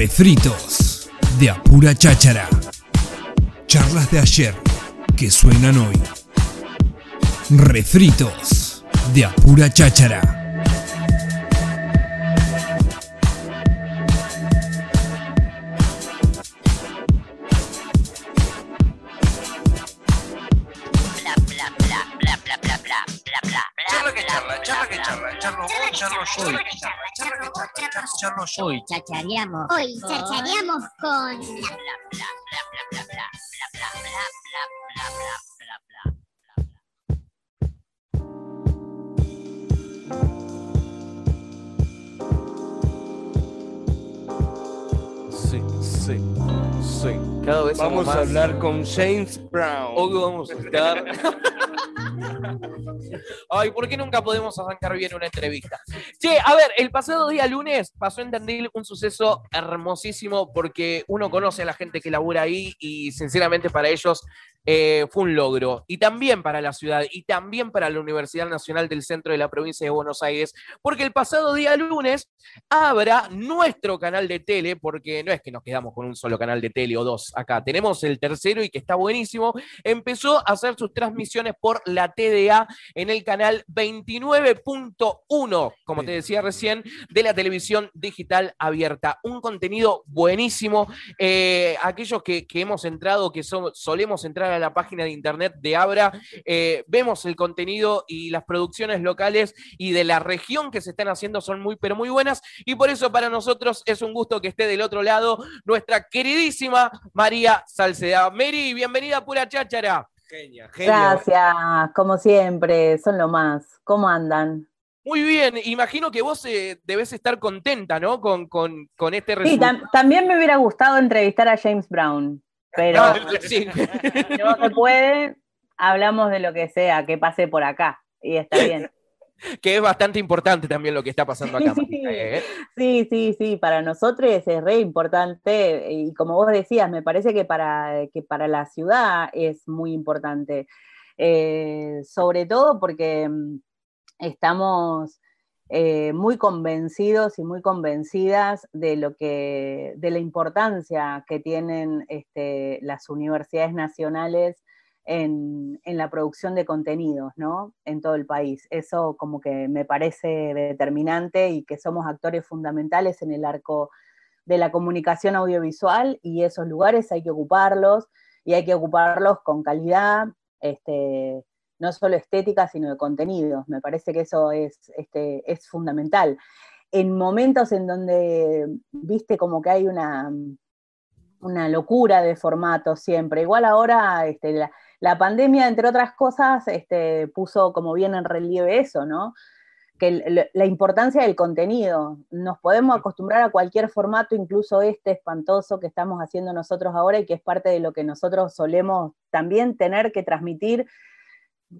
Refritos de Apura Cháchara. Charlas de ayer que suenan hoy. Refritos de Apura Cháchara. Hoy chachareamos. Hoy chachareamos con Sí, sí, sí. Cada vez Vamos a hablar con James Brown. Hoy vamos a estar. Ay, ¿por qué nunca podemos arrancar bien una entrevista? Che, a ver, el pasado día lunes pasó en Tandil un suceso hermosísimo porque uno conoce a la gente que labura ahí y sinceramente para ellos eh, fue un logro. Y también para la ciudad y también para la Universidad Nacional del Centro de la Provincia de Buenos Aires, porque el pasado día lunes abra nuestro canal de tele, porque no es que nos quedamos con un solo canal de tele o dos acá, tenemos el tercero y que está buenísimo, empezó a hacer sus transmisiones por la TDA en el canal 29.1, como te decía recién, de la televisión digital abierta. Un contenido buenísimo. Eh, aquellos que, que hemos entrado, que so- solemos entrar a la página de internet de Abra, eh, vemos el contenido y las producciones locales y de la región que se están haciendo son muy, pero muy buenas. Y por eso para nosotros es un gusto que esté del otro lado nuestra queridísima María Salceda. Mary, bienvenida a Pura Cháchara. Genia, genia. Gracias, como siempre, son lo más. ¿Cómo andan? Muy bien, imagino que vos eh, debes estar contenta, ¿no? Con, con, con este Sí, resultado. tam- también me hubiera gustado entrevistar a James Brown, pero Sí. si no se puede, hablamos de lo que sea, que pase por acá. Y está bien. que es bastante importante también lo que está pasando acá. Sí. Marita, ¿eh? Sí, sí, sí, para nosotros es re importante y como vos decías, me parece que para, que para la ciudad es muy importante, Eh, sobre todo porque mm, estamos eh, muy convencidos y muy convencidas de lo que, de la importancia que tienen este, las universidades nacionales en, en la producción de contenidos, ¿no? En todo el país. Eso como que me parece determinante y que somos actores fundamentales en el arco de la comunicación audiovisual y esos lugares hay que ocuparlos y hay que ocuparlos con calidad, este, no solo estética, sino de contenidos. Me parece que eso es, este, es fundamental. En momentos en donde, viste, como que hay una, una locura de formatos siempre. Igual ahora este, la, la pandemia, entre otras cosas, este, puso como bien en relieve eso, ¿no? Que el- la importancia del contenido. Nos podemos acostumbrar a cualquier formato, incluso este espantoso que estamos haciendo nosotros ahora y que es parte de lo que nosotros solemos también tener que transmitir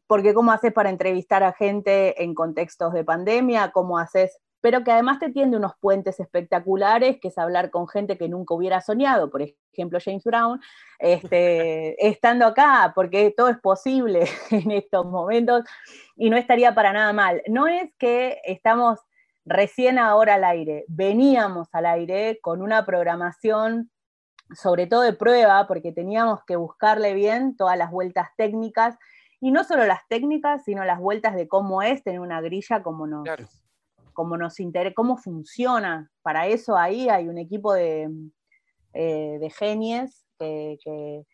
porque cómo haces para entrevistar a gente en contextos de pandemia, cómo haces, pero que además te tiende unos puentes espectaculares, que es hablar con gente que nunca hubiera soñado, por ejemplo James Brown, este, estando acá, porque todo es posible en estos momentos y no estaría para nada mal. No es que estamos recién ahora al aire, veníamos al aire con una programación sobre todo de prueba, porque teníamos que buscarle bien todas las vueltas técnicas y no solo las técnicas, sino las vueltas de cómo es tener una grilla, cómo nos, Claro. cómo nos inter- cómo funciona. Para eso ahí hay un equipo de, eh, de genies que, que-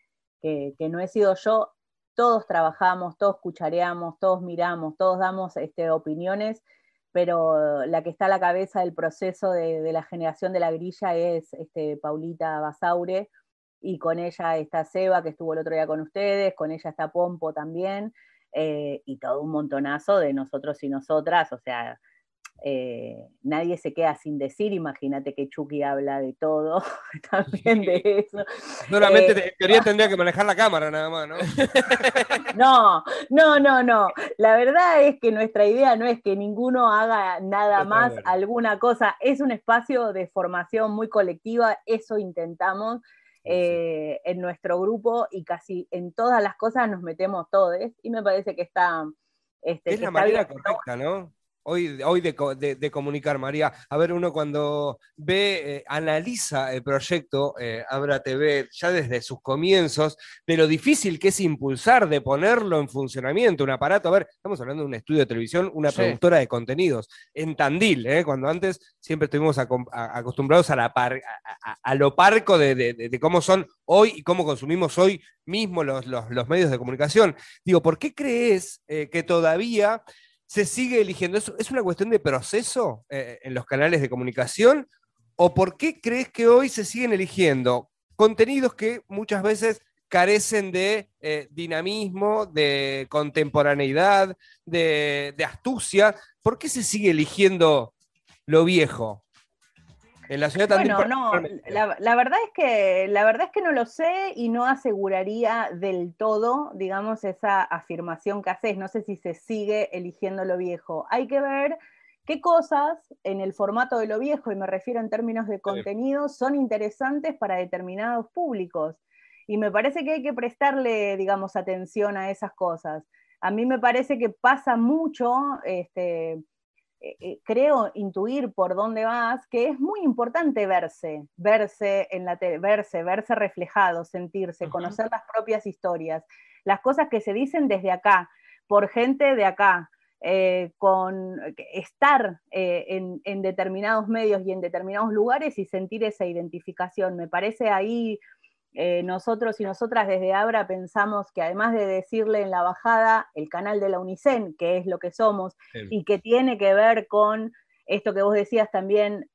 que- que no he sido yo. Todos trabajamos, todos cuchareamos, todos miramos, todos damos este, opiniones, pero la que está a la cabeza del proceso de, de la generación de la grilla es este, Paulita Basaure, y con ella está Seba, que estuvo el otro día con ustedes, con ella está Pompo también, eh, y todo un montonazo de nosotros y nosotras, o sea, eh, nadie se queda sin decir, imagínate que Chucky habla de todo, también de eso. Solamente Eh, en teoría tendría que manejar la cámara nada más, ¿no? No, no, no, no. La verdad es que nuestra idea no es que ninguno haga nada Está más, alguna cosa. Es un espacio de formación muy colectiva, eso intentamos eh, en nuestro grupo y casi en todas las cosas nos metemos todos y me parece que está... Este, Es que la está manera bien. correcta, ¿no? Hoy, hoy de, de- de comunicar, María. A ver, uno cuando ve, eh, analiza el proyecto eh, Abra TV ya desde sus comienzos, de lo difícil que es impulsar, de ponerlo en funcionamiento, un aparato. A ver, estamos hablando de un estudio de televisión, una Sí. productora de contenidos en Tandil, ¿eh? cuando antes siempre estuvimos a- acostumbrados a, la par- a, lo parco de, de- de- de cómo son hoy y cómo consumimos hoy mismo los, los- los medios de comunicación. Digo, ¿por qué crees eh, que todavía se sigue eligiendo? ¿Es, es una cuestión de proceso eh, en los canales de comunicación? ¿O por qué crees que hoy se siguen eligiendo contenidos que muchas veces carecen de eh, dinamismo, de contemporaneidad, de, de astucia? ¿Por qué se sigue eligiendo lo viejo? En la ciudad Bueno, no, la, la verdad es que, la verdad es que no lo sé y no aseguraría del todo, digamos, esa afirmación que haces. No sé si se sigue eligiendo lo viejo. Hay que ver qué cosas en el formato de lo viejo, y me refiero en términos de contenido, son interesantes para determinados públicos. Y me parece que hay que prestarle, digamos, atención a esas cosas. A mí me parece que pasa mucho, este, eh, eh, creo intuir por dónde vas, que es muy importante verse, verse en la tele, verse, verse reflejado, sentirse, conocer las propias historias, las cosas que se dicen desde acá, por gente de acá, eh, con estar eh, en, en determinados medios y en determinados lugares y sentir esa identificación. Me parece ahí eh, nosotros y nosotras desde Abra pensamos que además de decirle en la bajada el canal de la UNICEN, que es lo que somos, Sí. y que tiene que ver con esto que vos decías también,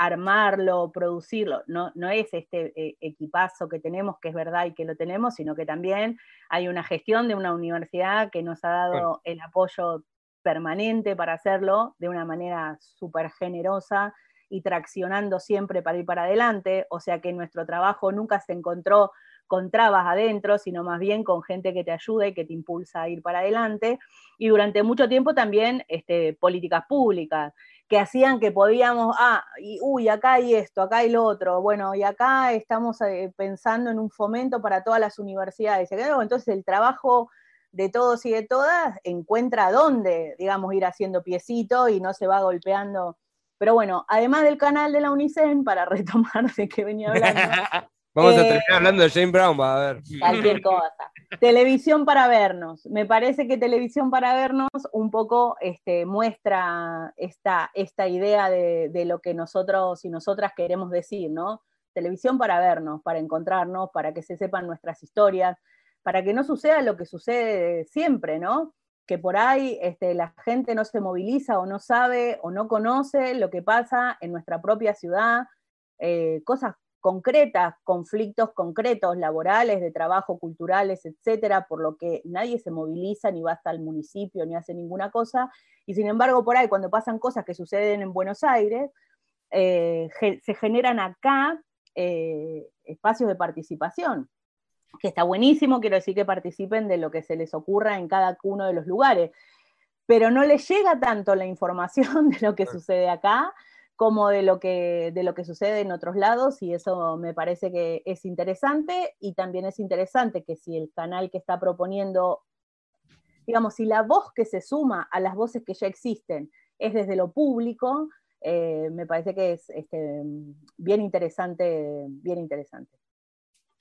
armarlo, producirlo, no, no es este eh, equipazo que tenemos, que es verdad y que lo tenemos, sino que también hay una gestión de una universidad que nos ha dado Bueno. el apoyo permanente para hacerlo de una manera súper generosa y traccionando siempre para ir para adelante, o sea que nuestro trabajo nunca se encontró con trabas adentro, sino más bien con gente que te ayuda y que te impulsa a ir para adelante. Y durante mucho tiempo también este, políticas públicas que hacían que podíamos, ah, y, uy, acá hay esto, acá hay lo otro, bueno, y acá estamos eh, pensando en un fomento para todas las universidades. Acá, Entonces el trabajo de todos y de todas encuentra dónde, digamos, ir haciendo piecito y no se va golpeando. Pero bueno, además del canal de la UNICEN, para retomar de que venía hablando, Vamos a Eh, terminar hablando de Jane Brown, va a ver. cualquier cosa. Televisión para vernos. Me parece que televisión para vernos un poco este, muestra esta, esta idea de, de lo que nosotros y nosotras queremos decir, ¿no? Televisión para vernos, para encontrarnos, para que se sepan nuestras historias, para que no suceda lo que sucede siempre, ¿no? Que por ahí este, la gente no se moviliza o no sabe o no conoce lo que pasa en nuestra propia ciudad, eh, cosas concretas, conflictos concretos, laborales, de trabajo, culturales, etcétera, por lo que nadie se moviliza ni va hasta el municipio ni hace ninguna cosa. Y sin embargo, por ahí, cuando pasan cosas que suceden en Buenos Aires, eh, se generan acá eh, espacios de participación, que está buenísimo, quiero decir que participen de lo que se les ocurra en cada uno de los lugares, pero no les llega tanto la información de lo que sucede acá como de lo que, de lo que sucede en otros lados, y eso me parece que es interesante, y también es interesante que si el canal que está proponiendo, digamos, si la voz que se suma a las voces que ya existen es desde lo público, eh, me parece que es este, bien interesante, bien interesante.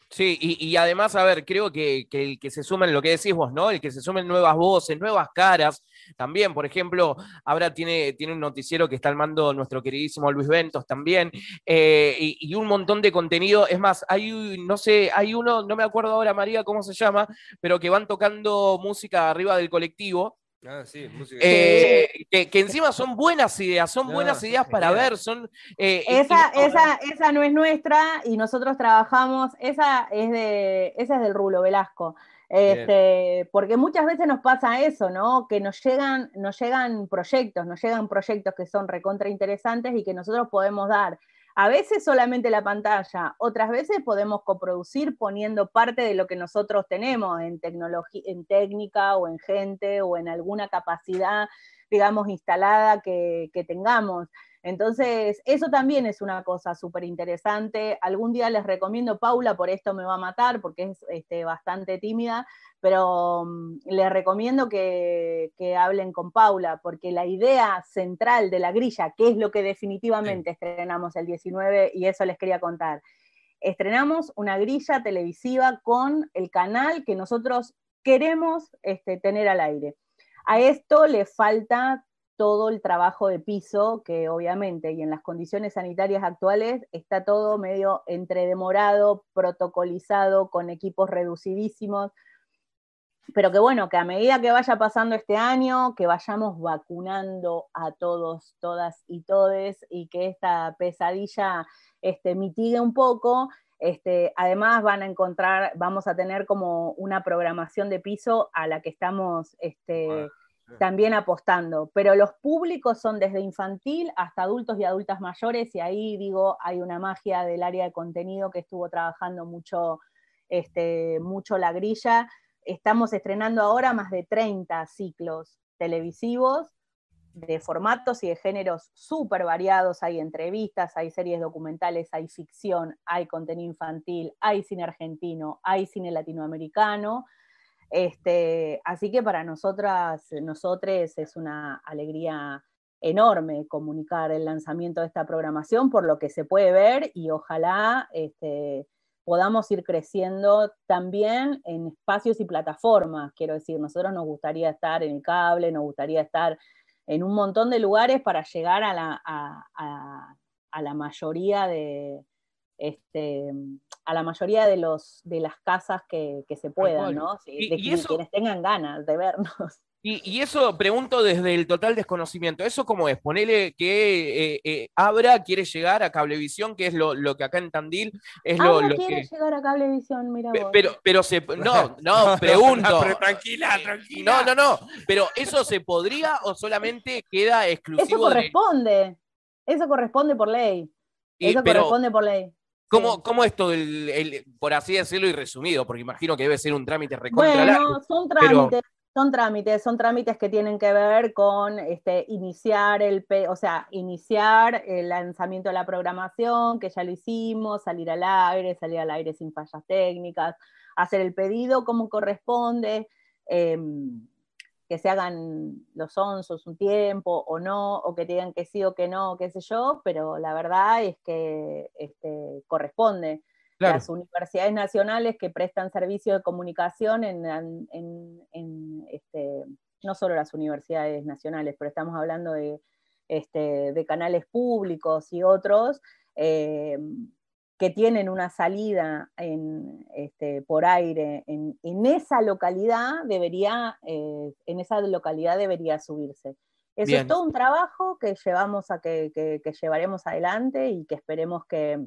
Sí, y, y además, a ver, creo que, que el que se sumen, lo que decís vos, ¿no? El que se sumen nuevas voces, nuevas caras, también, por ejemplo, ahora tiene, tiene un noticiero que está al mando nuestro queridísimo Luis Ventos también, eh, y, y un montón de contenido. Es más, hay, no sé, hay uno, no me acuerdo ahora, María, cómo se llama, pero que van tocando música arriba del colectivo. Ah, sí, música. eh, que, que encima son buenas ideas, son No, buenas ideas para genial. ver, son... eh, Esa, y- esa, esa no es nuestra y nosotros trabajamos, esa es de, esa es del Rulo Velasco. Este, porque muchas veces nos pasa eso, ¿no? Que nos llegan, nos llegan proyectos, nos llegan proyectos que son recontra interesantes y que nosotros podemos dar. A veces solamente la pantalla, otras veces podemos coproducir poniendo parte de lo que nosotros tenemos en tecnología, en técnica o en gente o en alguna capacidad, digamos, instalada que, que tengamos. Entonces, eso también es una cosa súper interesante. Algún día les recomiendo, Paula por esto me va a matar, porque es este, bastante tímida, pero mm, les recomiendo que, que, hablen con Paula, porque la idea central de la grilla, que es lo que definitivamente estrenamos el 19, y eso les quería contar, estrenamos una grilla televisiva con el canal que nosotros queremos este, tener al aire. A esto le falta todo el trabajo de piso, que obviamente, y en las condiciones sanitarias actuales, está todo medio entredemorado, protocolizado, con equipos reducidísimos, pero que bueno, que a medida que vaya pasando este año, que vayamos vacunando a todos, todas y todes, y que esta pesadilla este, mitigue un poco, este, además van a encontrar, vamos a tener como una programación de piso a la que estamos este, también apostando, pero los públicos son desde infantil hasta adultos y adultas mayores y ahí digo, hay una magia del área de contenido que estuvo trabajando mucho, este, mucho la grilla. Estamos estrenando ahora más de 30 ciclos televisivos de formatos y de géneros súper variados. Hay entrevistas, hay series documentales, hay ficción, hay contenido infantil, hay cine argentino, hay cine latinoamericano. Este, así que para nosotras, nosotros es una alegría enorme comunicar el lanzamiento de esta programación por lo que se puede ver y ojalá este, podamos ir creciendo también en espacios y plataformas. Quiero decir, nosotros nos gustaría estar en el cable, nos gustaría estar en un montón de lugares para llegar a la, a la mayoría de, este, a la mayoría de, los, de las casas que, se puedan, ¿no? de quienes tengan ganas de vernos. Y, eso pregunto desde el total desconocimiento. ¿Eso cómo es? Ponele que eh, eh, Abra quiere llegar a Cablevisión, que es lo, que acá en Tandil es lo, lo quiere llegar a Cablevisión, mira vos. Pero, pero se, no, no, pregunto. tranquila, tranquila. No, no, no. Pero ¿eso se podría o solamente queda exclusivo? Eso corresponde. Eso corresponde por ley. Eso corresponde por ley. ¿Cómo, ¿Cómo, es todo el, por así decirlo y resumido? Porque imagino que debe ser un trámite recontra Bueno, son trámites, son trámites, son trámites que tienen que ver con este, iniciar el, o sea, iniciar el lanzamiento de la programación, que ya lo hicimos, salir al aire, salir al aire sin fallas técnicas, hacer el pedido como corresponde. Em, que se hagan los onzos un tiempo o no, o que digan que sí o que no, qué sé yo, pero la verdad es que este, corresponde. Las universidades nacionales que prestan servicios de comunicación en, este, no solo las universidades nacionales, pero estamos hablando de, este, de canales públicos y otros, eh, que tienen una salida en, este, por aire en, esa localidad debería, eh, en esa localidad debería subirse. Eso es todo un trabajo que llevamos a que, llevaremos adelante y que esperemos que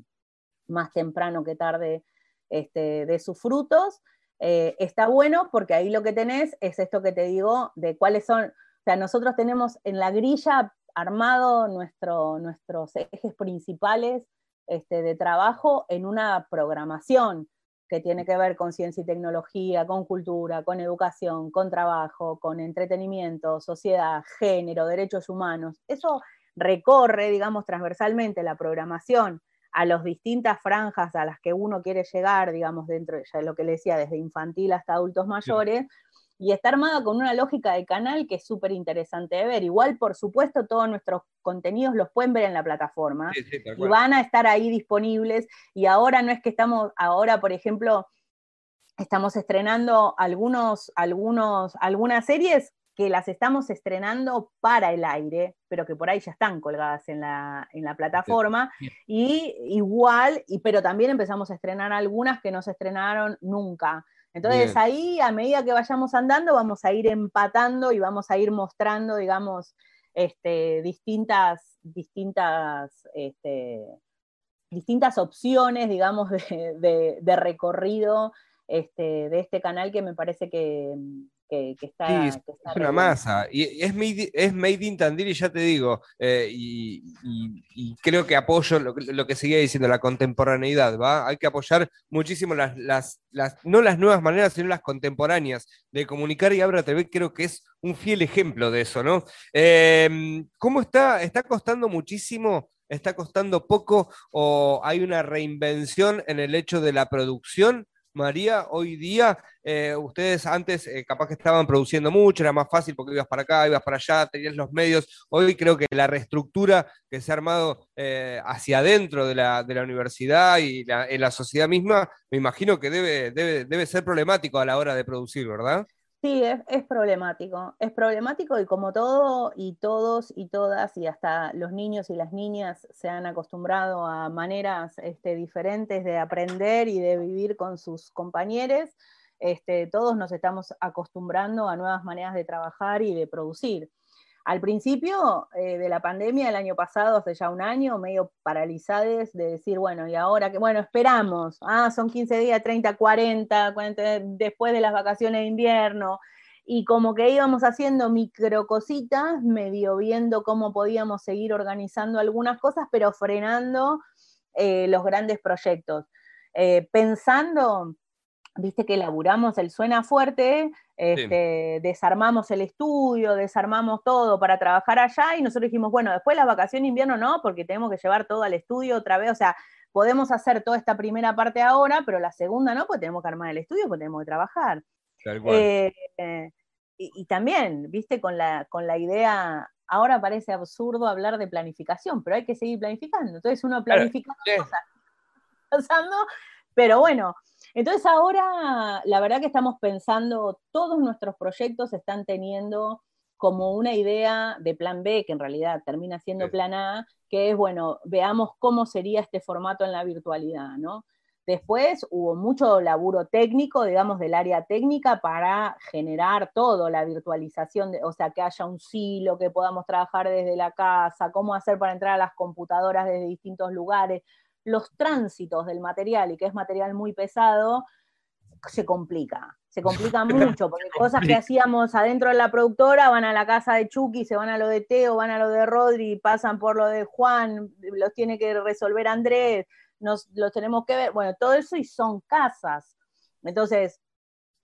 más temprano que tarde este, de sus frutos. Eh, está bueno porque ahí lo que tenés es esto que te digo de cuáles son, o sea, nosotros tenemos en la grilla armado nuestro, nuestros ejes principales este, de trabajo en una programación que tiene que ver con ciencia y tecnología, con cultura, con educación, con trabajo, con entretenimiento, sociedad, género, derechos humanos. Eso recorre, digamos, transversalmente la programación a las distintas franjas a las que uno quiere llegar, digamos, dentro de lo que le decía, desde infantil hasta adultos mayores, y está armada con una lógica de canal que es súper interesante de ver. Igual, por supuesto, todos nuestros contenidos los pueden ver en la plataforma y van a estar ahí disponibles. Y ahora no es que estamos, ahora, por ejemplo, estamos estrenando algunos, algunos, algunas series que las estamos estrenando para el aire, pero que por ahí ya están colgadas en la, en la plataforma. Y igual, y, pero también empezamos a estrenar algunas que no se estrenaron nunca. Entonces ahí, a medida que vayamos andando, vamos a ir empatando y vamos a ir mostrando, digamos, este, distintas, distintas, este, distintas opciones, digamos, de, recorrido este, de este canal que me parece que, que, que está. Sí, es, que está es re una masa. Y es made, es made in Tandil y ya te digo, eh, y, y- y creo que apoyo lo, que- lo que seguía diciendo, la contemporaneidad, ¿va? Hay que apoyar muchísimo las, las, las, no las nuevas maneras, sino las contemporáneas de comunicar y Abra TV creo que es un fiel ejemplo de eso, ¿no? Eh, ¿Cómo está? ¿Está costando muchísimo? ¿Está costando poco? ¿O hay una reinvención en el hecho de la producción? María, hoy día, eh, ustedes antes eh, capaz que estaban produciendo mucho, era más fácil porque ibas para acá, ibas para allá, tenías los medios. Hoy creo que la reestructura que se ha armado eh, hacia adentro de la, de la universidad y la- en la sociedad misma, me imagino que debe, debe, debe ser problemático a la hora de producir, ¿verdad? Sí, es, problemático. Es problemático y como todo y todos y todas y hasta los niños y las niñas se han acostumbrado a maneras este, diferentes de aprender y de vivir con sus compañeros, este, todos nos estamos acostumbrando a nuevas maneras de trabajar y de producir. Al principio eh, de la pandemia, el año pasado, hace ya un año, medio paralizados de decir, bueno, y ahora que, bueno, esperamos, ah, son 15 días, 30, 40, 40, después de las vacaciones de invierno, y como que íbamos haciendo micro cositas, medio viendo cómo podíamos seguir organizando algunas cosas, pero frenando eh, los grandes proyectos. Eh, pensando, viste que laburamos el Suena Fuerte, este, desarmamos el estudio, desarmamos todo para trabajar allá y nosotros dijimos, bueno, después la vacación de invierno no, porque tenemos que llevar todo al estudio otra vez, o sea, podemos hacer toda esta primera parte ahora, pero la segunda no, porque tenemos que armar el estudio, porque tenemos que trabajar. Tal cual. Eh, eh, y, y también, viste, con la, con la idea, ahora parece absurdo hablar de planificación, pero hay que seguir planificando. Entonces uno Claro, planifica sí. cosas pasando, pero bueno. Entonces ahora la verdad que estamos pensando, todos nuestros proyectos están teniendo como una idea de plan B, que en realidad termina siendo Sí. plan A, que es, bueno, veamos cómo sería este formato en la virtualidad, ¿no? Después hubo mucho laburo técnico, digamos, del área técnica para generar todo, la virtualización, de, o sea, que haya un silo, que podamos trabajar desde la casa, cómo hacer para entrar a las computadoras desde distintos lugares, los tránsitos del material, y que es material muy pesado, se complica, se complica mucho, porque cosas que hacíamos adentro de la productora van a la casa de Chucky, se van a lo de Teo, van a lo de Rodri, pasan por lo de Juan, los tiene que resolver Andrés, nos los tenemos que ver, bueno, todo eso y son casas. Entonces,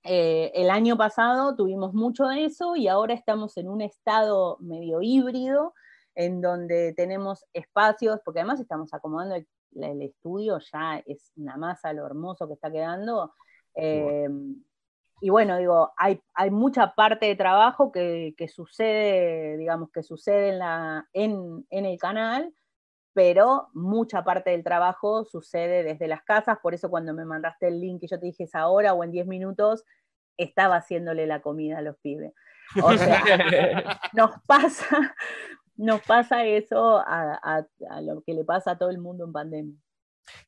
eh, el año pasado tuvimos mucho de eso y ahora estamos en un estado medio híbrido en donde tenemos espacios, porque además estamos acomodando el, el estudio, ya es una masa lo hermoso que está quedando. eh, y bueno, digo, hay, hay mucha parte de trabajo que, que sucede, digamos, que sucede en, la, en, en el canal, pero mucha parte del trabajo sucede desde las casas, por eso cuando me mandaste el link y yo te dije es ahora o en 10 minutos, estaba haciéndole la comida a los pibes. O sea, nos pasa, nos pasa eso a, a- a lo que le pasa a todo el mundo en pandemia.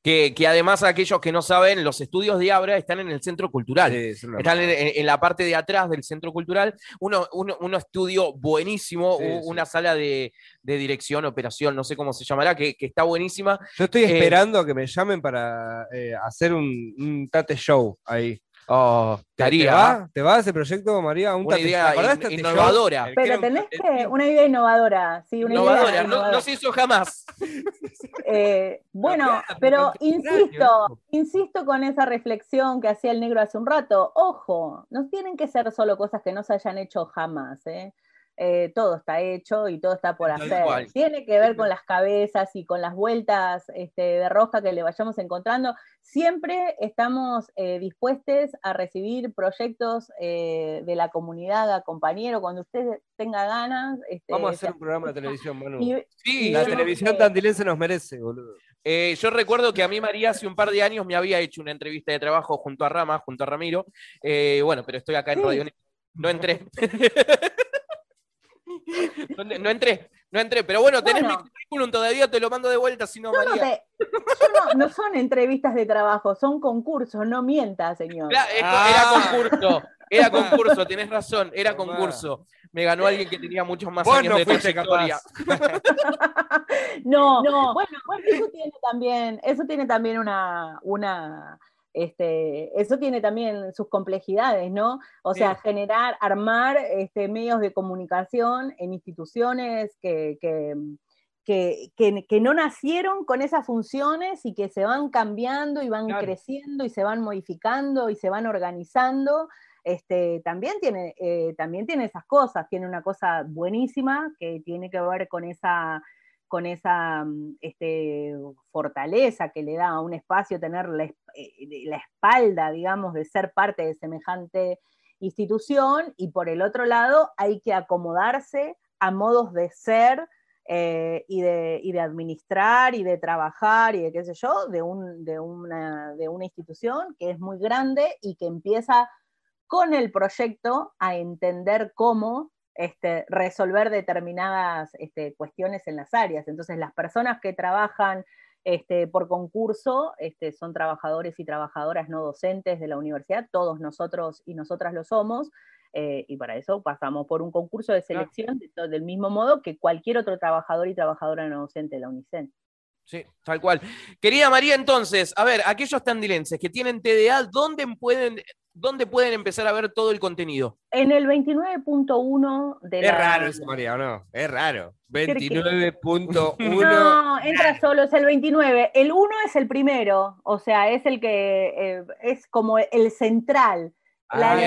Que, que además, aquellos que no saben, los estudios de Abra están en el Centro Cultural. Sí, es una- Están en, la parte de atrás del centro cultural, uno, uno, uno estudio buenísimo, Sí, u- sí. una sala de, de dirección, operación, no sé cómo se llamará, que, que está buenísima. Yo estoy eh, esperando a que me llamen para eh, hacer un, un tate show ahí. Oh, ¿Te, haría te va? ¿Te va ese proyecto, María? Un una idea innovadora. Pero tenés que, una idea innovadora, sí, una idea Innovadora, no, innovadora. no se hizo jamás. Eh, bueno, pero insisto, insisto con esa reflexión que hacía el negro hace un rato. Ojo, no tienen que ser solo cosas que no se hayan hecho jamás. ¿eh? Eh, todo está hecho y todo está por Tal hacer. cual. Tiene que ver con las cabezas y con las vueltas este, de rosca que le vayamos encontrando. Siempre estamos eh, dispuestos a recibir proyectos eh, de la comunidad, a compañero, cuando usted tenga ganas. este, Vamos a hacer un programa de televisión, Manu. y- Sí, La yo- televisión que- tandilense nos merece, boludo. eh, yo recuerdo que a mí María hace un par de años me había hecho una entrevista de trabajo junto a Rama, junto a Ramiro. Eh, bueno, pero estoy acá en Sí. Radio. No entré. no, no entré, no entré. Pero bueno, tenés Bueno. mi currículum todavía, te lo mando de vuelta, si no, no, María. te- no- no son entrevistas de trabajo, son concursos, no mienta, señor. Claro, co- Ah. Era concurso, era concurso, tenés razón, era concurso. Me ganó alguien que tenía muchos más Vos años no de trayectoria. No, bueno, bueno, eso tiene también, eso tiene también una, una Este, eso tiene también sus complejidades, ¿no? O sea, generar, armar este, medios de comunicación en instituciones que, que, que, que, no nacieron con esas funciones y que se van cambiando y van creciendo y se van modificando y se van organizando. Este, también, tiene, eh, también tiene esas cosas, tiene una cosa buenísima que tiene que ver con esa con esa mm, este, fortaleza que le da a un espacio tener la, eh, la, espalda, digamos, de ser parte de semejante institución, y por el otro lado hay que acomodarse a modos de ser eh, y, de, administrar y de trabajar y de qué sé yo, de una institución que es muy grande y que empieza con el proyecto a entender cómo este, resolver determinadas este, cuestiones en las áreas. Entonces, las personas que trabajan este, por concurso son trabajadores y trabajadoras no docentes de la universidad, todos nosotros y nosotras lo somos, eh, y para eso pasamos por un concurso de selección del mismo modo que cualquier otro trabajador y trabajadora no docente de la UNICEN. Sí, tal cual. Querida María, entonces, a ver, aquellos tandilenses que tienen TDA, ¿dónde pueden, ¿dónde pueden empezar a ver todo el contenido? En el 29.1 de es la... Es raro eso, María, ¿no? Es raro. 29.1. no, entra solo, es el 29. El 1 es el primero, o sea, es el que eh, es como el central. La,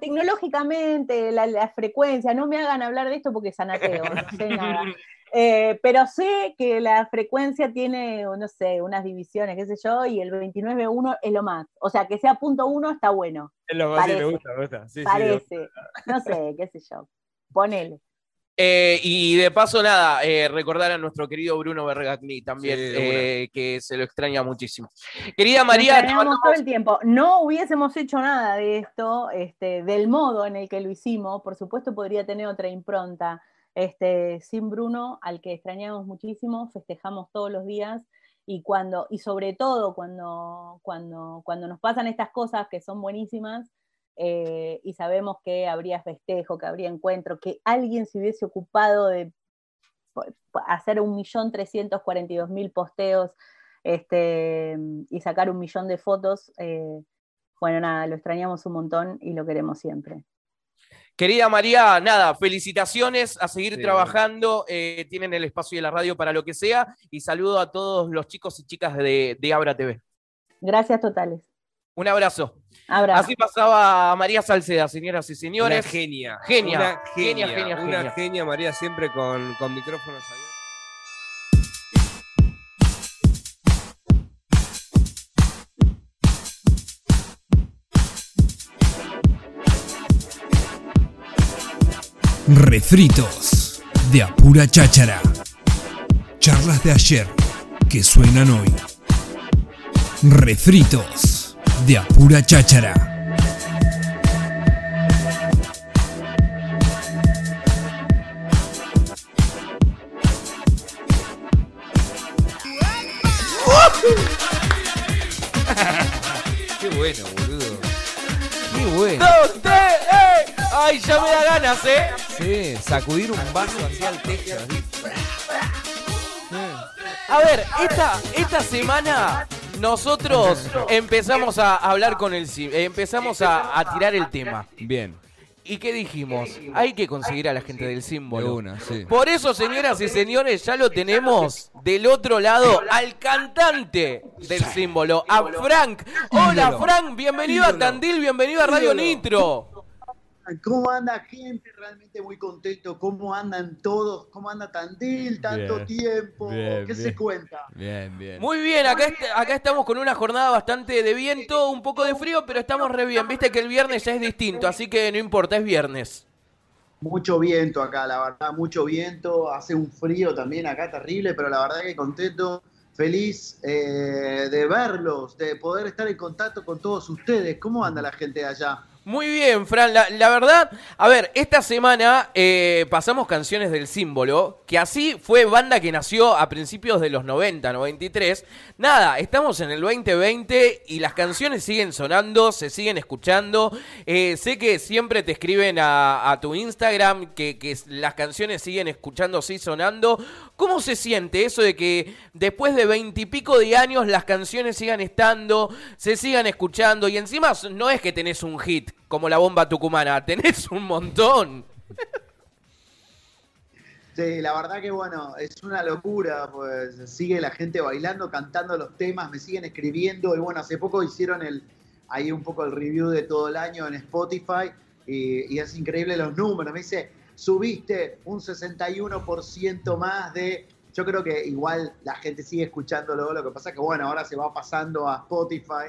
tecnológicamente, la, frecuencia, no me hagan hablar de esto porque es anateo, no sé nada. Eh, pero sé que la frecuencia tiene, no sé, unas divisiones, qué sé yo, y el 29.1 es lo más. O sea, que sea punto uno está bueno. Es lo más, sí, me gusta, me gusta. parece. no sé, qué sé yo. Ponele. Eh, y de paso, nada, eh, recordar a nuestro querido Bruno Bergagni también, que se lo extraña muchísimo. Querida María. todo el tiempo. No hubiésemos hecho nada de esto, este, del modo en el que lo hicimos. Por supuesto, podría tener otra impronta. Este, sin Bruno, al que extrañamos muchísimo, festejamos todos los días y cuando, y sobre todo cuando, cuando, cuando nos pasan estas cosas que son buenísimas, eh, y sabemos que habría festejo, que habría encuentro, que alguien se hubiese ocupado de hacer un millón trescientos cuarenta y dos mil posteos este, y sacar un millón de fotos. Eh, bueno, nada, lo extrañamos un montón y lo queremos siempre. Querida María, nada, felicitaciones a seguir trabajando. Eh, tienen el espacio de la radio para lo que sea. Y saludo a todos los chicos y chicas de, Abra TV. Gracias totales. Un abrazo. Así pasaba María Salceda, señoras y señores. Una genia. Genia. Una genia, genia, genia. Una genia, María, siempre con, con micrófonos abiertos. Refritos de Apura Cháchara. Charlas de ayer que suenan hoy. Refritos de Apura Cháchara. Qué bueno, boludo. Qué bueno. ¡Eh! ¡Ay, ya me da ganas, eh! Sí, sacudir un vaso hacia el techo. A ver, esta, esta semana nosotros empezamos a hablar con el eh, empezamos a, tirar el tema. Bien. ¿Y qué dijimos? Hay que conseguir a la gente del símbolo. Por eso, señoras y señores, ya lo tenemos del otro lado al cantante del símbolo, a Frank. Hola, Frank, bienvenido a Tandil, bienvenido a Radio Nitro. ¿Cómo anda gente? Realmente muy contento. ¿Cómo andan todos? ¿Cómo anda Tandil? Tanto tiempo. ¿Qué se cuenta? Bien, bien. Muy bien, acá, acá estamos con una jornada bastante de viento, un poco de frío, pero estamos re bien. Viste que el viernes ya es distinto, así que no importa, es viernes. Mucho viento acá, la verdad, mucho viento. Hace un frío también acá terrible, pero la verdad que contento, feliz eh, de verlos, de poder estar en contacto con todos ustedes. ¿Cómo anda la gente de allá? Muy bien, Fran. La, verdad, a ver, esta semana eh, pasamos canciones del símbolo, que así fue banda que nació a principios de los 90, 93. Nada, estamos en el 2020 y las canciones siguen sonando, se siguen escuchando. Eh, sé que siempre te escriben a, tu Instagram que, las canciones siguen escuchando, sí sonando. ¿Cómo se siente eso de que después de veintipico de años las canciones sigan estando, se sigan escuchando y encima no es que tenés un hit como la bomba tucumana, tenés un montón? Sí, la verdad que bueno, es una locura, pues sigue la gente bailando, cantando los temas, me siguen escribiendo y bueno, hace poco hicieron el ahí un poco el review de todo el año en Spotify y, es increíble los números, me dice, subiste un 61% más de... Yo creo que igual la gente sigue escuchándolo, lo que pasa es que bueno, ahora se va pasando a Spotify,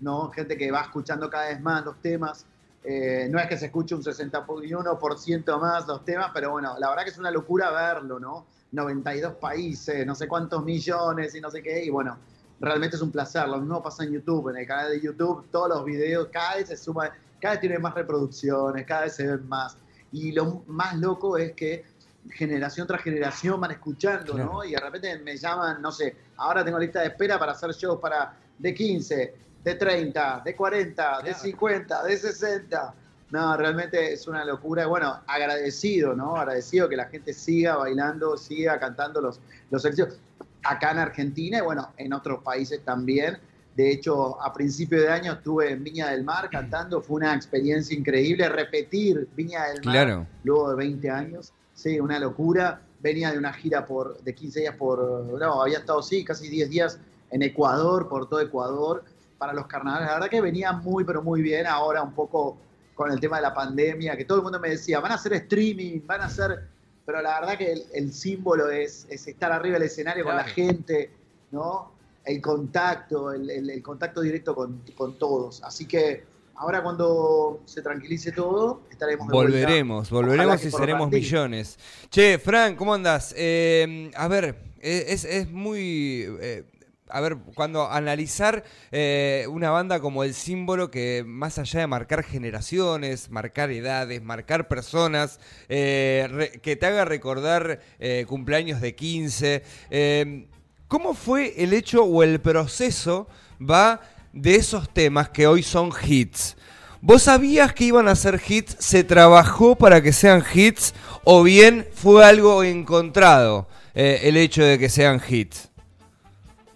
¿no? Gente que va escuchando cada vez más los temas. Eh, no es que se escuche un 61% más los temas, pero bueno, la verdad que es una locura verlo, ¿no? 92 países, no sé cuántos millones y no sé qué, y bueno, realmente es un placer. Lo mismo pasa en YouTube, en el canal de YouTube, todos los videos, cada vez se suma, cada vez tiene más reproducciones, cada vez se ven más. Y lo más loco es que generación tras generación van escuchando, ¿no? Y de repente me llaman, no sé, ahora tengo lista de espera para hacer shows para de 15, de 30, de 40, de 50, de 60. No, realmente es una locura. Bueno, agradecido, ¿no? Agradecido que la gente siga bailando, siga cantando los, los éxitos. Acá en Argentina y bueno, en otros países también. De hecho, a principio de año estuve en Viña del Mar cantando, fue una experiencia increíble. Repetir Viña del Mar luego de 20 años, sí, una locura. Venía de una gira por, de 15 días por, no, había estado, sí, casi 10 días en Ecuador, por todo Ecuador, para los carnavales. La verdad que venía muy, pero muy bien. Ahora un poco con el tema de la pandemia, que todo el mundo me decía, van a hacer streaming, van a hacer... Pero la verdad que el, símbolo es, es, estar arriba del escenario con la gente, ¿no? el contacto, el, contacto directo con, todos. Así que ahora cuando se tranquilice todo, estaremos de Volveremos, volveremos y seremos millones. Che, Frank, ¿cómo andas? Eh, a ver, es, es muy... Eh, a ver, cuando analizar eh, una banda como el símbolo que más allá de marcar generaciones, marcar edades, marcar personas, que te haga recordar cumpleaños de 15, ¿Cómo fue el hecho o el proceso va de esos temas que hoy son hits? ¿Vos sabías que iban a ser hits? ¿Se trabajó para que sean hits? ¿O bien fue algo encontrado eh, el hecho de que sean hits?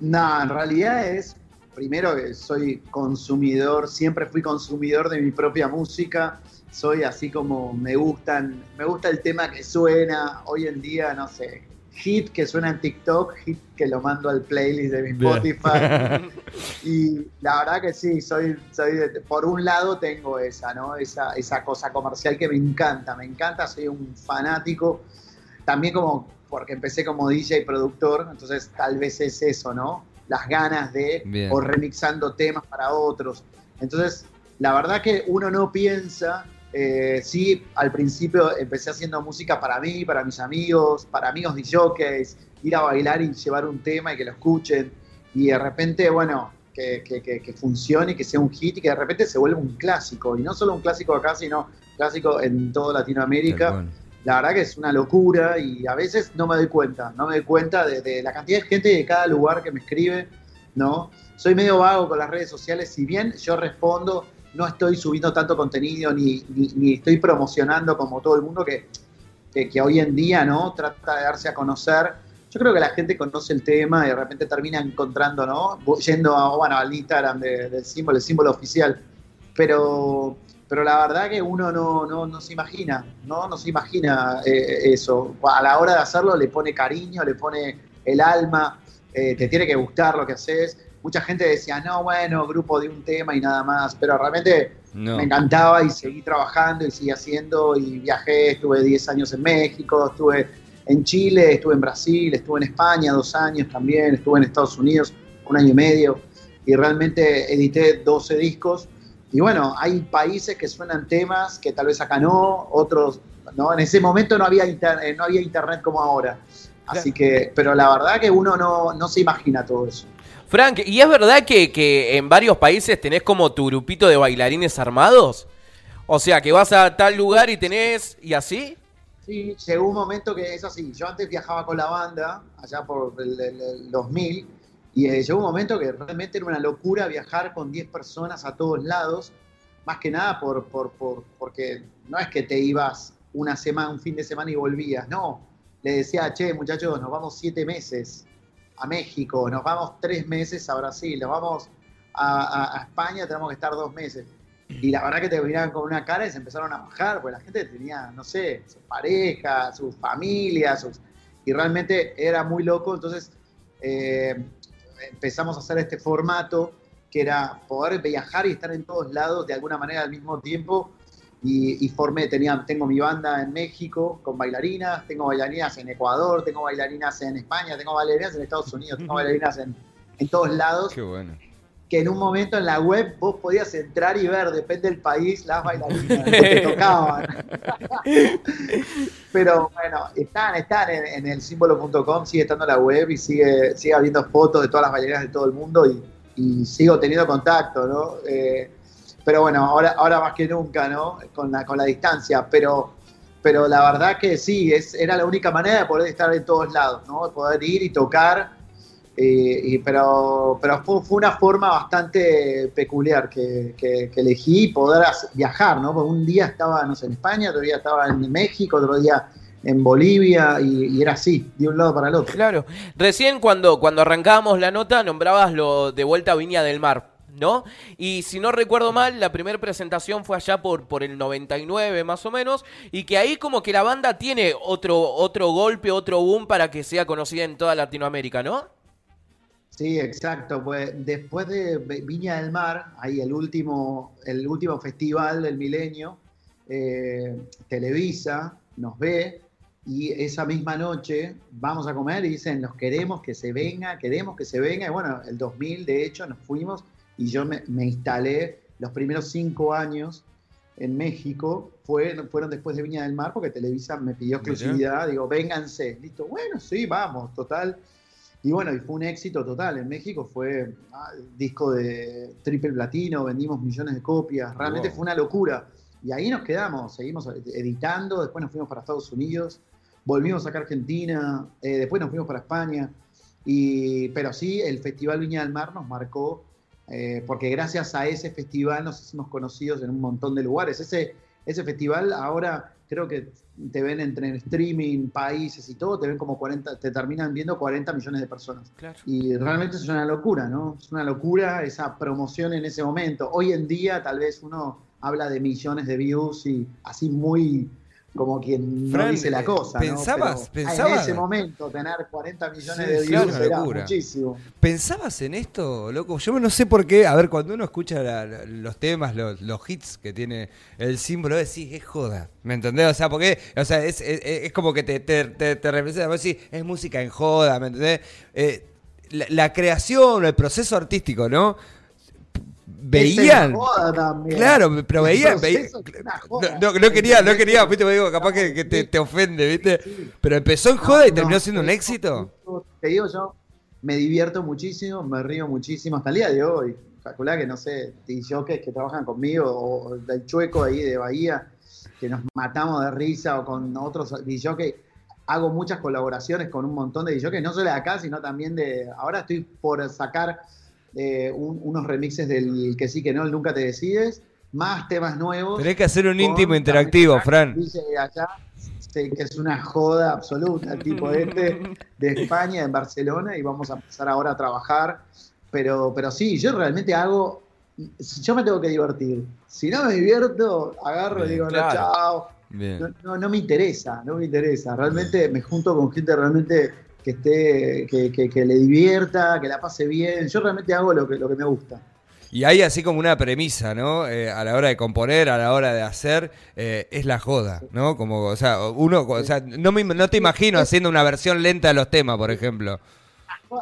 No, en realidad es, primero que soy consumidor, siempre fui consumidor de mi propia música, soy así como me gustan, me gusta el tema que suena, hoy en día, no sé, hit que suena en TikTok, hit que lo mando al playlist de mi Spotify. y la verdad que sí, soy, soy por un lado tengo esa, ¿no? Esa, esa cosa comercial que me encanta, me encanta, soy un fanático. También como, porque empecé como DJ y productor, entonces tal vez es eso, ¿no? Las ganas de, o remixando temas para otros. Entonces, la verdad que uno no piensa eh, sí, al principio empecé haciendo música para mí, para mis amigos, para amigos de jockeys, ir a bailar y llevar un tema y que lo escuchen. Y de repente, bueno, que, que, funcione, que sea un hit y que de repente se vuelva un clásico. Y no solo un clásico acá, sino clásico en toda Latinoamérica. La verdad que es una locura y a veces no me doy cuenta, no me doy cuenta de, la cantidad de gente de cada lugar que me escribe, ¿no? Soy medio vago con las redes sociales, si bien yo respondo no estoy subiendo tanto contenido ni, ni, estoy promocionando como todo el mundo que, que, hoy en día no trata de darse a conocer. Yo creo que la gente conoce el tema y de repente termina encontrando, ¿no? Yendo a, bueno, al Instagram del símbolo, el símbolo oficial. Pero, pero la verdad que uno no, no, no se imagina, ¿no? No se imagina eh, eso. A la hora de hacerlo le pone cariño, le pone el alma, eh, te tiene que gustar lo que haces mucha gente decía, no, bueno, grupo de un tema y nada más, pero realmente me encantaba y seguí trabajando y seguí haciendo y viajé, estuve 10 años en México, estuve en Chile, estuve en Brasil, estuve en España dos años también, estuve en Estados Unidos un año y medio y realmente edité 12 discos. Y bueno, hay países que suenan temas que tal vez acá no, otros, ¿no? En ese momento no había, eh, no había internet como ahora. Así que, pero la verdad que uno no, no se imagina todo eso. Frank, ¿y es verdad que, en varios países tenés como tu grupito de bailarines armados? O sea, que vas a tal lugar y tenés, y así. Sí, llegó un momento que es así. Yo antes viajaba con la banda, allá por el, el- el 2000, y llegó un momento que realmente era una locura viajar con 10 personas a todos lados, más que nada por, por, por- porque no es que te ibas una semana, un fin de semana y volvías, no. Le decía, che, muchachos, nos vamos siete meses a México, nos vamos tres meses a Brasil, nos vamos a España, tenemos que estar dos meses. Y la verdad que te miraban con una cara y se empezaron a bajar, porque la gente tenía, no sé, sus parejas, sus familias, sus- y realmente era muy loco. Entonces eh, empezamos a hacer este formato que era poder viajar y estar en todos lados de alguna manera al mismo tiempo. Y, y formé, tenía, tengo mi banda en México con bailarinas, tengo bailarinas en Ecuador, tengo bailarinas en España, tengo bailarinas en Estados Unidos, tengo bailarinas en, en todos lados Qué bueno. Que en un momento en la web vos podías entrar y ver, depende del país, las bailarinas que tocaban. Pero bueno, están, están en, en el símbolo.com, sigue estando la web y sigue, sigue habiendo fotos de todas las bailarinas de todo el mundo y, y sigo teniendo contacto, ¿no? Eh, pero bueno, ahora, ahora más que nunca, ¿no? Con la, con la distancia, pero, pero la verdad que sí, es, era la única manera de poder estar en todos lados, ¿no? Poder ir y tocar eh, y- pero pero fue, una forma bastante peculiar que, elegí poder viajar, ¿no? Porque un día estaba, no sé, en España, otro día estaba en México, otro día en Bolivia, y, y era así, de un lado para el otro. Claro. Recién cuando, cuando arrancábamos la nota nombrabas lo de vuelta a Viña del Mar, ¿no? Y si no recuerdo mal, la primera presentación fue allá por, por el 99 más o menos, y que ahí como que la banda tiene otro, otro golpe, otro boom para que sea conocida en toda Latinoamérica, ¿no? Sí, exacto. Pues después de Vi- Viña del Mar, ahí el último, el último festival del milenio, eh, Televisa nos ve y esa misma noche vamos a comer y dicen, nos queremos que se venga, queremos que se venga. Y bueno, el 2000 de hecho nos fuimos y yo me, me instalé los primeros cinco años en México, fue, fueron después de Viña del Mar porque Televisa me pidió exclusividad, digo, vénganse, listo, bueno, sí, vamos, total. Y bueno, y fue un éxito total. En México fue ah, disco de triple platino, vendimos millones de copias. Realmente Wow. fue una locura. Y ahí nos quedamos, seguimos editando, después nos fuimos para Estados Unidos, volvimos acá a Argentina, eh, después nos fuimos para España. Y, pero sí, el Festival Viña del Mar nos marcó, eh, porque gracias a ese festival nos hicimos conocidos en un montón de lugares. Ese, ese festival ahora creo que te ven entre en streaming, países y todo, te ven como 40, te terminan viendo 40 millones de personas. Claro. Y realmente es una locura, ¿no? Es una locura esa promoción en ese momento. Hoy en día tal vez uno habla de millones de views y así muy como quien Fran, no dice la cosa, ¿pensabas- ¿no? Pero pensabas- en ese momento tener 40 millones Sí, de views una era locura. muchísimo. ¿Pensabas en esto, loco? Yo no sé por qué. A ver, cuando uno escucha la- los temas, los, los hits que tiene el símbolo, decís, es joda. ¿Me entendés? O sea, porque, o sea, es, es- es como que te, te, te, te representa. Vos decís, es música en joda, ¿me entendés? Eh, la, la creación, el proceso artístico, ¿no? Veían. Es en joda también. Claro, pero veían. una no, no, no quería, no quería, viste, me digo, capaz que, que te, te ofende, viste. Pero empezó en joda y terminó siendo un éxito. Te digo yo, me divierto muchísimo, me río muchísimo hasta el día de hoy. Calculá que, no sé, DJs que trabajan conmigo o del chueco ahí de Bahía, que nos matamos de risa o con otros DJs. Hago muchas colaboraciones con un montón de DJs, no solo de acá, sino también de... Ahora estoy por sacar eh, un- unos remixes del que sí, que no, el nunca te decides, más temas nuevos. Tenés que hacer un íntimo interactivo, Fran. DJ de allá, que es una joda absoluta, el tipo este de España, en Barcelona, y vamos a empezar ahora a trabajar. Pero, pero sí, yo realmente hago, yo me tengo que divertir. Si no me divierto, agarro y digo, no, chao. No, no me interesa, no me interesa. Realmente me junto con gente realmente que esté, que, que- que le divierta, que la pase bien. Yo realmente hago lo que, lo que me gusta. Y hay así como una premisa, ¿no? Eh, a la hora de componer, a la hora de hacer, eh, es la joda, ¿no? Como, o sea, uno, o sea, no, me, no te imagino haciendo una versión lenta de los temas, por ejemplo.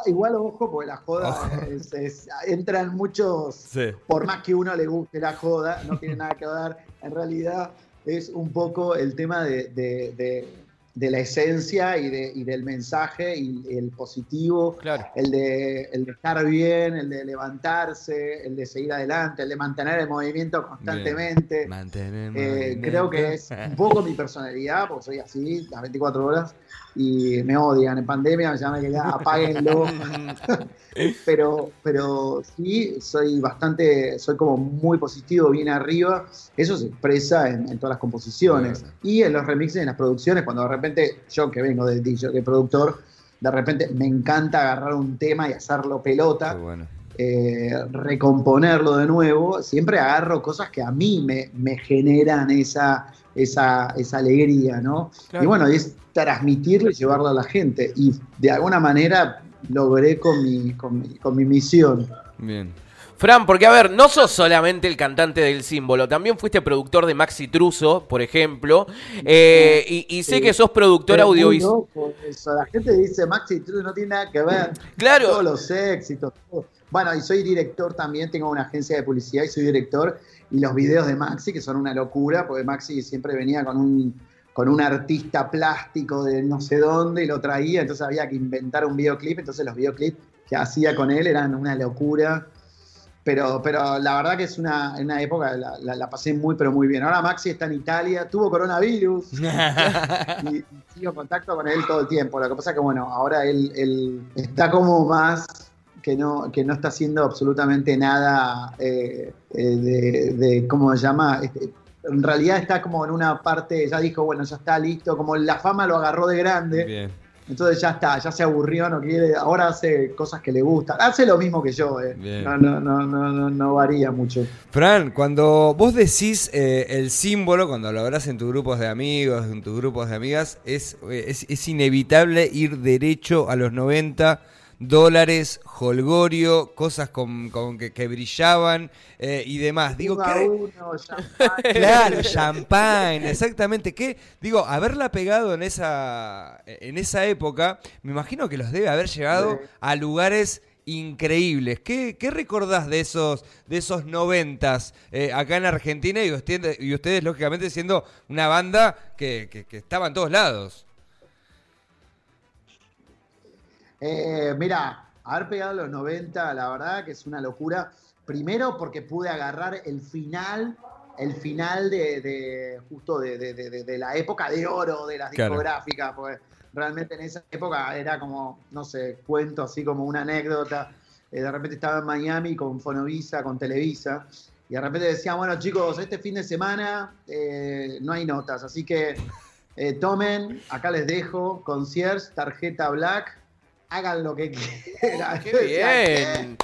Igual ojo, porque la joda Ojo. es- es- entran muchos Sí. por más que uno le guste la joda, no tiene nada que ver. En realidad es un poco el tema de, de- de- de la esencia y, de- y del mensaje y el positivo, Claro. el de, el de estar bien, el de levantarse, el de seguir adelante, el de mantener el movimiento constantemente. Mantenemos. Eh, creo que es un poco mi personalidad, porque soy así, las 24 horas, y me odian. En pandemia me llaman que ya apáguenlo. pero, pero sí, soy bastante, soy como muy positivo, bien arriba. Eso se expresa en, en todas las composiciones. Claro. Y en los remixes, en las producciones, cuando de repente, yo que vengo de DJ, productor, de repente me encanta agarrar un tema y hacerlo pelota bueno. eh, recomponerlo de nuevo, siempre agarro cosas que a mí me, me generan esa, esa, esa alegría, ¿no? Claro. Y bueno, es transmitirlo y llevarlo a la gente. Y de alguna manera logré con mi, con mi, con mi misión. Bien. Fran, porque a ver, no sos solamente el cantante del símbolo, también fuiste productor de Maxi Truso, por ejemplo, eh, y, y sé Sí. que sos productor audiovisual. loco eso. La gente dice, Maxi, tú no tiene nada que ver. Claro. Todos los éxitos. todo. Bueno, y soy director también, tengo una agencia de publicidad y soy director. Y los videos de Maxi, que son una locura, porque Maxi siempre venía con un, con un artista plástico de no sé dónde y lo traía, entonces había que inventar un videoclip. Entonces los videoclips que hacía con él eran una locura. Pero, pero la verdad que es una, una época, la, la- la pasé muy, pero muy bien. Ahora Maxi está en Italia, tuvo coronavirus y, y sigo en contacto con él todo el tiempo. Lo que pasa es que, bueno, ahora él, él está como más que no, que no está haciendo absolutamente nada eh, eh, de, de, ¿cómo se llama? Este, en realidad está como en una parte, ya dijo, bueno, ya está listo, como la fama lo agarró de grande, Bien. Entonces ya está, ya se aburrió, no quiere, ahora hace cosas que le gustan. Hace lo mismo que yo, eh. No, no, no, no, no, no varía mucho. Fran, cuando vos decís eh, el símbolo, cuando lo hablas en tus grupos de amigos, en tus grupos de amigas, es, eh, es, es inevitable ir derecho a los 90 dólares, holgorio, cosas con, con que, que brillaban eh, y demás. Digo, Uno a ¿qué, uno, champán. Claro, champagne, exactamente. ¿Qué? Digo, haberla pegado en esa, en esa época, me imagino que los debe haber llegado Sí. a lugares increíbles. ¿Qué, qué recordás de esos, de esos noventas eh, acá en Argentina y ustedes, y ustedes, lógicamente, siendo una banda que, que, que estaba en todos lados? Eh, mira, haber pegado los 90, la verdad que es una locura. Primero porque pude agarrar el final, el final de, de- justo de, la época de oro de las Claro. discográficas, pues realmente en esa época era como, no sé, cuento así como una anécdota. Eh, de repente estaba en Miami con Fonovisa, con Televisa, y de repente decía, bueno chicos, este fin de semana eh, no hay notas, así que eh, tomen, acá les dejo, concierge, tarjeta black, hagan lo que quieran. ¡Qué bien!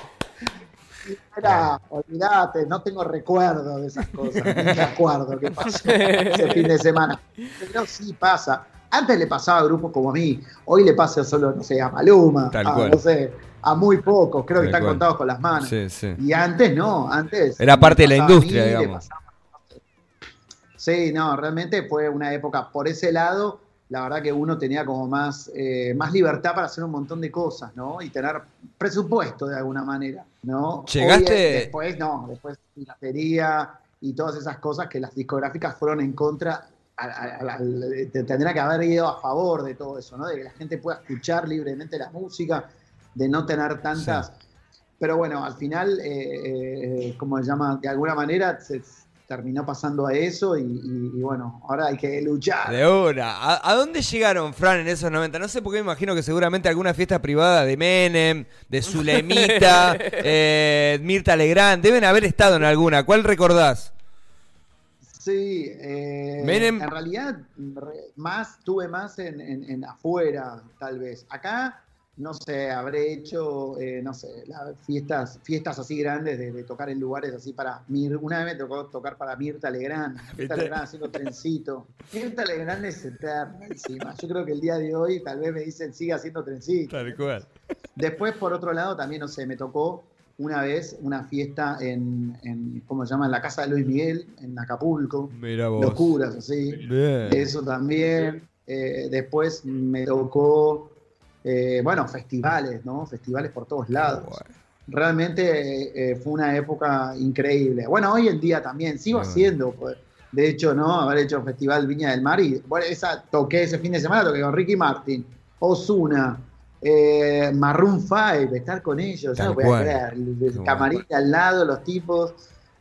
Era, olvídate, no tengo recuerdo de esas cosas, no me acuerdo qué pasó ese fin de semana. Pero sí pasa. Antes le pasaba a grupos como a mí, hoy le pasa solo, no sé, a Maluma, Tal a, cual. no sé, a muy pocos, creo que están cual. contados con las manos. Sí, sí. Y antes no, antes. Era parte de la industria, mí, digamos. pasaba- Sí, no, realmente fue una época por ese lado. La verdad que uno tenía como más, eh, más libertad para hacer un montón de cosas, ¿no? Y tener presupuesto de alguna manera, ¿no? Llegaste- Hoy, después no, después piratería y todas esas cosas que las discográficas fueron en contra. a- a- a- al- te- tendría que haber ido a favor de todo eso, ¿no? De que la gente pueda escuchar libremente la música, de no tener tantas. Pero bueno, al final, eh, eh, como se llama, de alguna manera se terminó pasando a eso y, y- y bueno, ahora hay que luchar. De una. ¿A, a dónde llegaron, Fran, en esos 90? No sé por qué me imagino que seguramente alguna fiesta privada de Menem, de Zulemita, eh, Mirta Legrand, deben haber estado en alguna. ¿Cuál recordás? Sí, eh, Menem- en realidad re- más tuve más en, en- en afuera, tal vez. Acá, no sé, habré hecho, eh, no sé, la- fiestas, fiestas así grandes de, de tocar en lugares así para Mir. Una vez me tocó tocar para Mirta Legrand, Mirta. Legrand haciendo trencito. Mirta Legrand es eterna encima. Yo creo que el día de hoy tal vez me dicen sigue haciendo trencito. Tal cual. Después, por otro lado, también, no sé, me tocó una vez una fiesta en, en ¿cómo se llama? En la casa de Luis Miguel, en Acapulco. Mira vos. Locuras, así. Bien. Eso también. Eh, después me tocó, eh, bueno, festivales, ¿no? Festivales por todos lados. Realmente eh, fue una época increíble. Bueno, hoy en día también, sigo Bueno. haciendo, pues, de hecho, ¿no? Haber hecho Festival Viña del Mar y, bueno, esa toqué ese fin de semana, toqué con Ricky Martin, Osuna, eh, Maroon 5, estar con ellos, yo Tal no podía cual. creer, el, el camarín al lado, los tipos,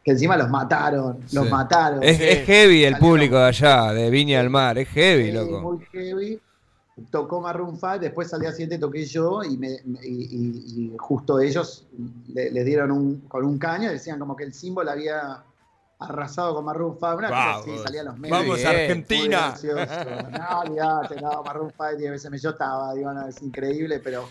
que encima los mataron, los mataron. Es, heavy el público de allá, de Viña del Mar, es heavy, Sí, loco. Muy heavy. Tocó Maroon 5, después al día siguiente toqué yo y, me- y- y- y justo ellos le, le dieron un, con un caño, decían como que el símbolo había arrasado con Maroon 5, una cosa así, Vamos. salían los medios. Vamos Bien, a Argentina. No, olvidate, no, Maroon 5 diez veces me yo estaba, digo, no, es increíble, pero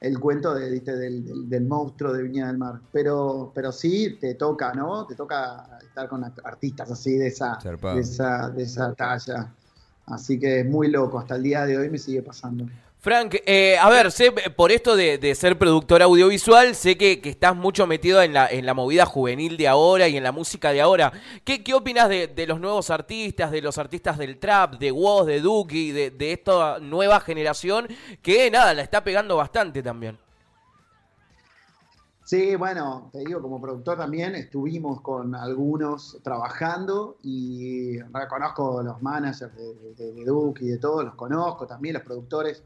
el cuento de, ¿viste? Del, del- del monstruo de Viña del Mar. Pero, pero sí, te toca, ¿no? Te toca estar con artistas así de esa, de esa, de esa talla. Así que es muy loco, hasta el día de hoy me sigue pasando. Frank, eh, a ver, sé, por esto de, de ser productor audiovisual, sé que, estás mucho metido en la, en la movida juvenil de ahora y en la música de ahora. ¿Qué, qué opinas de, de los nuevos artistas, de los artistas del trap, de Woz, de Duki, de, de esta nueva generación que, nada, la está pegando bastante también? Sí, bueno, te digo, como productor también estuvimos con algunos trabajando y reconozco los managers de, de, Duke y de todos, los conozco también, los productores.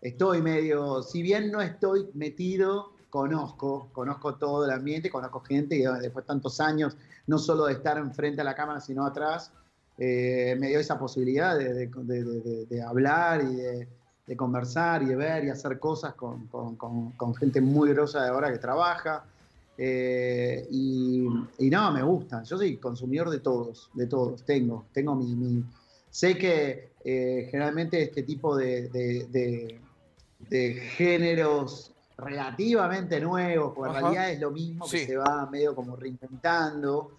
Estoy medio, si bien no estoy metido, conozco, conozco todo el ambiente, conozco gente y después de tantos años, no solo de estar enfrente a la cámara, sino atrás, eh, me dio esa posibilidad de- de hablar y de, de conversar y de ver y hacer cosas con, con- con- con gente muy grosa de ahora que trabaja. Eh, y, y no, me gusta. Yo soy consumidor de todos, de todos. Tengo, tengo mi. mi- sé que eh, generalmente este tipo de, de- de- de géneros relativamente nuevos, porque en realidad es lo mismo que Sí. se va medio como reinventando,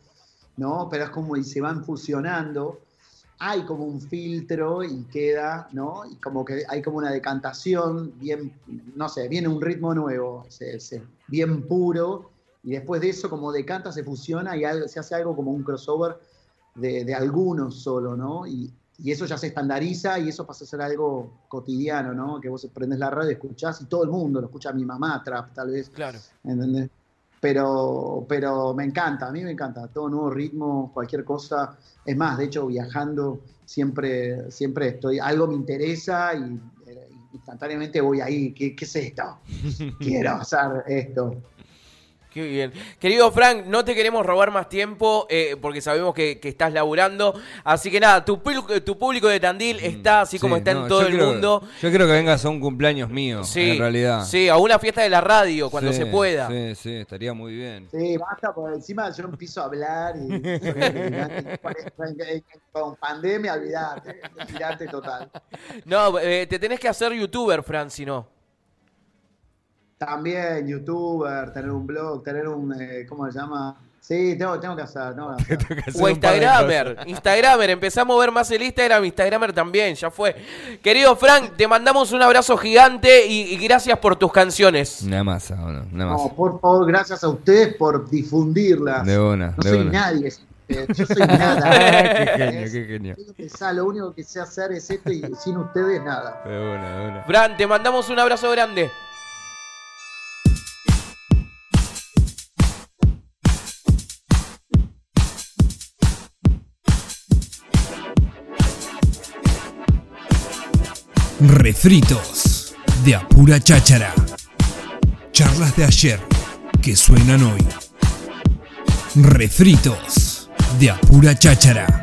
¿no? Pero es como y se van fusionando hay como un filtro y queda, ¿no? Y como que hay como una decantación bien, no sé, viene un ritmo nuevo, se- se- bien puro, y después de eso como decanta, se fusiona y algo- se hace algo como un crossover de, de algunos solo, ¿no? Y, y eso ya se estandariza y eso pasa a ser algo cotidiano, ¿no? Que vos prendes la radio, escuchás y todo el mundo lo escucha, mi mamá, trap, tal vez, Claro. ¿entendés? Pero, pero me encanta, a mí me encanta, todo nuevo ritmo, cualquier cosa. Es más, de hecho, viajando siempre, siempre estoy, algo me interesa y eh, instantáneamente voy ahí, ¿qué, qué es esto? Quiero hacer esto. Qué bien. Querido Frank, no te queremos robar más tiempo eh, porque sabemos que, que estás laburando. Así que nada, tu, público- tu público de Tandil está así como Sí, está no, en todo yo el quiero- mundo. Yo creo que vengas a un cumpleaños mío, Sí, en realidad. Sí, a una fiesta de la radio cuando Sí, se pueda. Sí, sí, estaría muy bien. Sí, basta, porque encima yo empiezo a hablar y con pandemia, olvidate, olvidate total. No, eh, te tenés que hacer youtuber, Fran, si no. También youtuber, tener un blog, tener un, eh, ¿cómo se llama? Sí, tengo, tengo que hacer, tengo que hacer. O Instagramer. Instagramer, empezá a mover más el Instagram, Instagramer también, ya fue. Querido Frank, te mandamos un abrazo gigante y, y gracias por tus canciones. Masa, bueno, una masa. No, por favor, gracias a ustedes por difundirlas. De una, No de soy una. nadie, ustedes, yo soy nada. qué genio, qué genio. Lo único que sé- Lo único que sé hacer es esto y sin ustedes nada. De una, de una. Fran, te mandamos un abrazo grande. Refritos de Apura Cháchara. Charlas de ayer que suenan hoy. Refritos de Apura Cháchara.